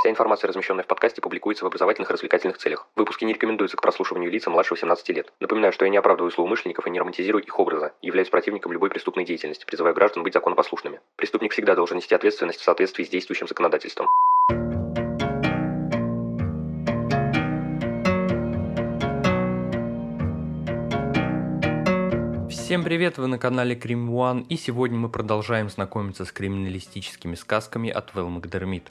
Вся информация, размещенная в подкасте, публикуется в образовательных и развлекательных целях. Выпуски не рекомендуются к прослушиванию лица младше 18 лет. Напоминаю, что я не оправдываю злоумышленников и не романтизирую их образа, являюсь противником любой преступной деятельности, призываю граждан быть законопослушными. Преступник всегда должен нести ответственность в соответствии с действующим законодательством. Всем привет, вы на канале Крим One, и сегодня мы продолжаем знакомиться с криминалистическими сказками от Вэл Макдермит.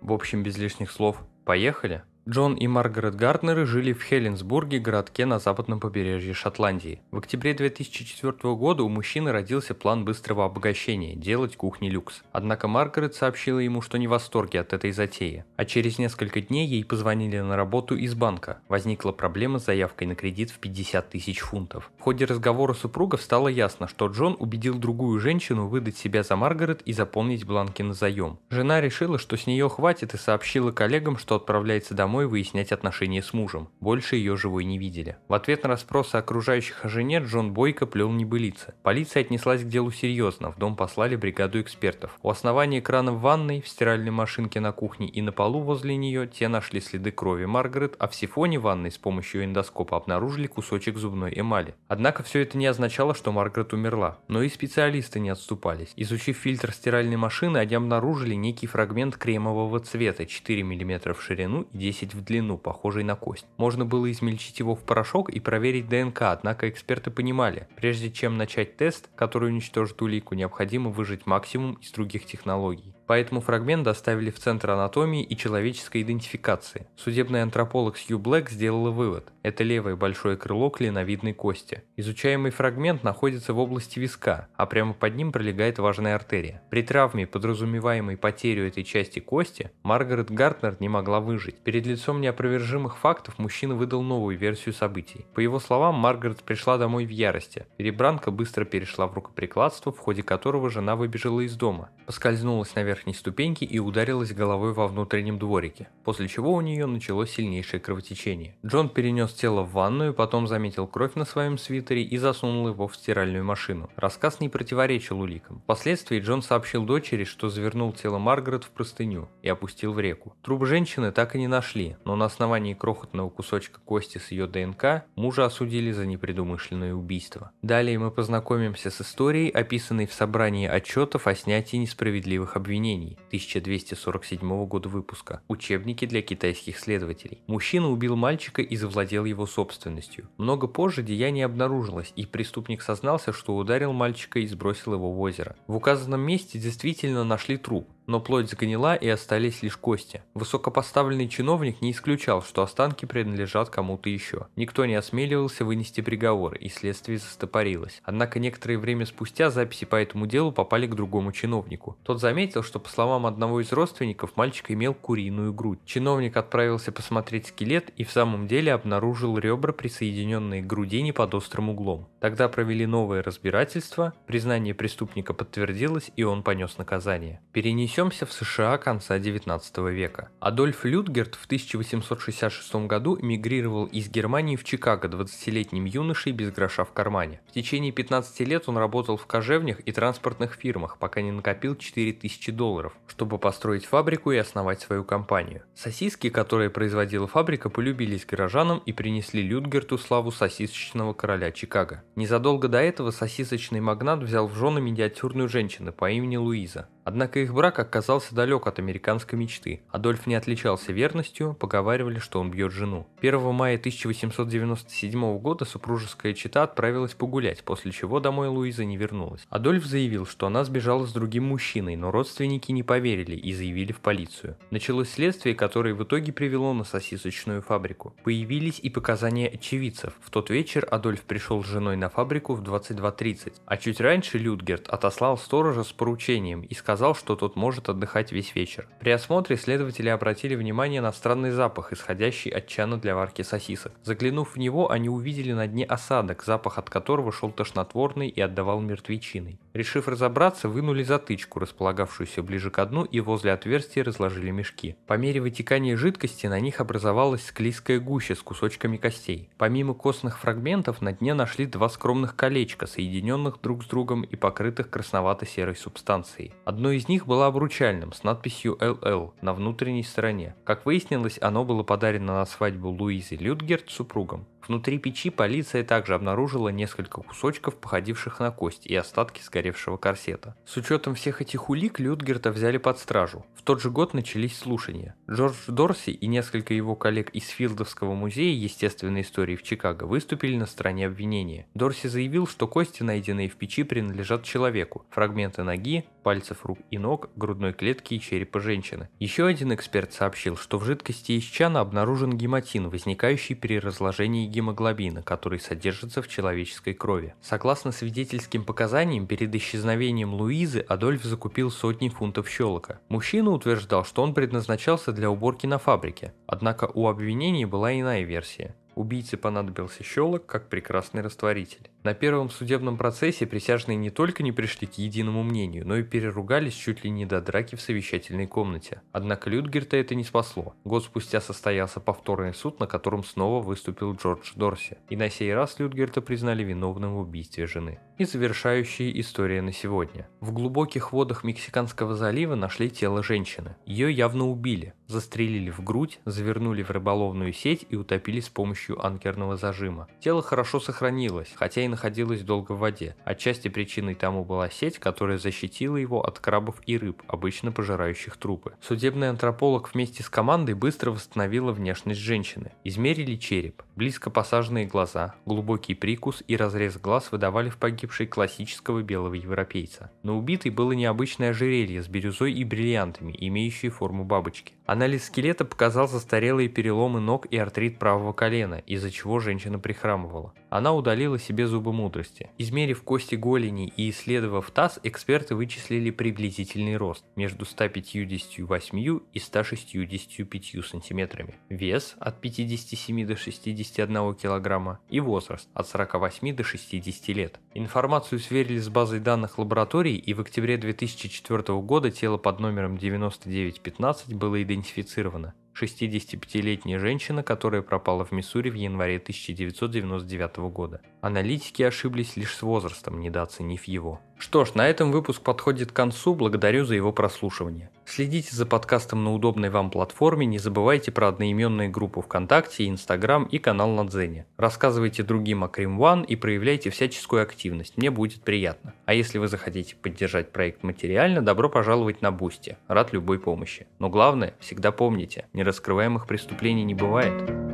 В общем, без лишних слов, поехали! Джон и Маргарет Гарднеры жили в Хеленсбурге, городке на западном побережье Шотландии. В октябре 2004 года у мужчины родился план быстрого обогащения – делать кухни люкс. Однако Маргарет сообщила ему, что не в восторге от этой затеи. А через несколько дней ей позвонили на работу из банка. Возникла проблема с заявкой на кредит в 50 тысяч фунтов. В ходе разговора супругов стало ясно, что Джон убедил другую женщину выдать себя за Маргарет и заполнить бланки на заем. Жена решила, что с нее хватит и сообщила коллегам, что отправляется домой домой выяснять отношения с мужем. Больше ее живой не видели. В ответ на расспросы окружающих о жене Джон Бойко плел небылицы. Полиция отнеслась к делу серьезно, в дом послали бригаду экспертов. У основания крана в ванной, в стиральной машинке на кухне и на полу возле нее те нашли следы крови Маргарет, а в сифоне ванной с помощью эндоскопа обнаружили кусочек зубной эмали. Однако все это не означало, что Маргарет умерла. Но и специалисты не отступались. Изучив фильтр стиральной машины, они обнаружили некий фрагмент кремового цвета 4 мм в ширину и 10 10 в длину, похожий на кость. Можно было измельчить его в порошок и проверить ДНК, однако эксперты понимали, прежде чем начать тест, который уничтожит улику, необходимо выжать максимум из других технологий. Поэтому фрагмент доставили в Центр анатомии и человеческой идентификации. Судебный антрополог Сью Блэк сделала вывод. Это левое большое крыло клиновидной кости. Изучаемый фрагмент находится в области виска, а прямо под ним пролегает важная артерия. При травме, подразумеваемой потерю этой части кости, Маргарет Гартнер не могла выжить. Перед лицом неопровержимых фактов мужчина выдал новую версию событий. По его словам, Маргарет пришла домой в ярости. Перебранка быстро перешла в рукоприкладство, в ходе которого жена выбежала из дома. Поскользнулась на верхней ступеньке и ударилась головой во внутреннем дворике, после чего у нее началось сильнейшее кровотечение. Джон перенес тело в ванную, потом заметил кровь на своем свитере и засунул его в стиральную машину. Рассказ не противоречил уликам. Впоследствии Джон сообщил дочери, что завернул тело Маргарет в простыню и опустил в реку. Труп женщины так и не нашли, но на основании крохотного кусочка кости с ее ДНК мужа осудили за непредумышленное убийство. Далее мы познакомимся с историей, описанной в собрании отчетов о снятии несправедливых обвинений 1247 года выпуска, учебники для китайских следователей. Мужчина убил мальчика и завладел его собственностью. Много позже деяние обнаружилось, и преступник сознался, что ударил мальчика и сбросил его в озеро. В указанном месте действительно нашли труп, но плоть сгнила и остались лишь кости. Высокопоставленный чиновник не исключал, что останки принадлежат кому-то еще. Никто не осмеливался вынести приговор, и следствие застопорилось. Однако некоторое время спустя записи по этому делу попали к другому чиновнику. Тот заметил, что по словам одного из родственников, мальчик имел куриную грудь. Чиновник отправился посмотреть скелет и в самом деле обнаружил ребра, присоединенные к грудине под острым углом. Тогда провели новое разбирательство, признание преступника подтвердилось и он понес наказание. Перенесен Перенесемся в США конца 19 века. Адольф Людгерт в 1866 году эмигрировал из Германии в Чикаго 20-летним юношей без гроша в кармане. В течение 15 лет он работал в кожевнях и транспортных фирмах, пока не накопил 4000 долларов, чтобы построить фабрику и основать свою компанию. Сосиски, которые производила фабрика, полюбились горожанам и принесли Людгерту славу сосисочного короля Чикаго. Незадолго до этого сосисочный магнат взял в жены миниатюрную женщину по имени Луиза. Однако их брак оказался далек от американской мечты. Адольф не отличался верностью, поговаривали, что он бьет жену. 1 мая 1897 года супружеская чита отправилась погулять, после чего домой Луиза не вернулась. Адольф заявил, что она сбежала с другим мужчиной, но родственники не поверили и заявили в полицию. Началось следствие, которое в итоге привело на сосисочную фабрику. Появились и показания очевидцев. В тот вечер Адольф пришел с женой на фабрику в 22.30, а чуть раньше Людгерт отослал сторожа с поручением и сказал, сказал, что тот может отдыхать весь вечер. При осмотре следователи обратили внимание на странный запах, исходящий от чана для варки сосисок. Заглянув в него, они увидели на дне осадок, запах от которого шел тошнотворный и отдавал мертвечиной. Решив разобраться, вынули затычку, располагавшуюся ближе к дну, и возле отверстия разложили мешки. По мере вытекания жидкости на них образовалась склизкая гуща с кусочками костей. Помимо костных фрагментов, на дне нашли два скромных колечка, соединенных друг с другом и покрытых красновато-серой субстанцией. Одно Одно из них было обручальным с надписью «ЛЛ» на внутренней стороне. Как выяснилось, оно было подарено на свадьбу Луизы Людгерт супругом. Внутри печи полиция также обнаружила несколько кусочков, походивших на кость, и остатки сгоревшего корсета. С учетом всех этих улик Людгерта взяли под стражу. В тот же год начались слушания. Джордж Дорси и несколько его коллег из Филдовского музея естественной истории в Чикаго выступили на стороне обвинения. Дорси заявил, что кости, найденные в печи, принадлежат человеку. Фрагменты ноги, пальцев рук и ног, грудной клетки и черепа женщины. Еще один эксперт сообщил, что в жидкости из чана обнаружен гематин, возникающий при разложении гемоглобина, который содержится в человеческой крови. Согласно свидетельским показаниям, перед исчезновением Луизы Адольф закупил сотни фунтов щелока. Мужчина утверждал, что он предназначался для уборки на фабрике, однако у обвинений была иная версия. Убийце понадобился щелок как прекрасный растворитель. На первом судебном процессе присяжные не только не пришли к единому мнению, но и переругались чуть ли не до драки в совещательной комнате. Однако Людгерта это не спасло. Год спустя состоялся повторный суд, на котором снова выступил Джордж Дорси. И на сей раз Людгерта признали виновным в убийстве жены. И завершающая история на сегодня. В глубоких водах Мексиканского залива нашли тело женщины. Ее явно убили, застрелили в грудь, завернули в рыболовную сеть и утопили с помощью анкерного зажима. Тело хорошо сохранилось, хотя и находилось долго в воде. Отчасти причиной тому была сеть, которая защитила его от крабов и рыб, обычно пожирающих трупы. Судебный антрополог вместе с командой быстро восстановила внешность женщины. Измерили череп, близко посаженные глаза, глубокий прикус и разрез глаз выдавали в погибшей классического белого европейца. На убитой было необычное ожерелье с бирюзой и бриллиантами, имеющие форму бабочки. Анализ скелета показал застарелые переломы ног и артрит правого колена, из-за чего женщина прихрамывала. Она удалила себе зубы мудрости. Измерив кости голени и исследовав таз, эксперты вычислили приблизительный рост между 158 и 165 сантиметрами, вес от 57 до 61 килограмма и возраст от 48 до 60 лет. Информацию сверили с базой данных лабораторий и в октябре 2004 года тело под номером 9915 было идентифицировано. 65-летняя женщина, которая пропала в Миссури в январе 1999 года. Аналитики ошиблись лишь с возрастом, недооценив его. Что ж, на этом выпуск подходит к концу, благодарю за его прослушивание. Следите за подкастом на удобной вам платформе, не забывайте про одноименные группы ВКонтакте, Инстаграм и канал на Дзене. Рассказывайте другим о Crime One и проявляйте всяческую активность, мне будет приятно. А если вы захотите поддержать проект материально, добро пожаловать на Boosty, рад любой помощи. Но главное, всегда помните, нераскрываемых преступлений не бывает.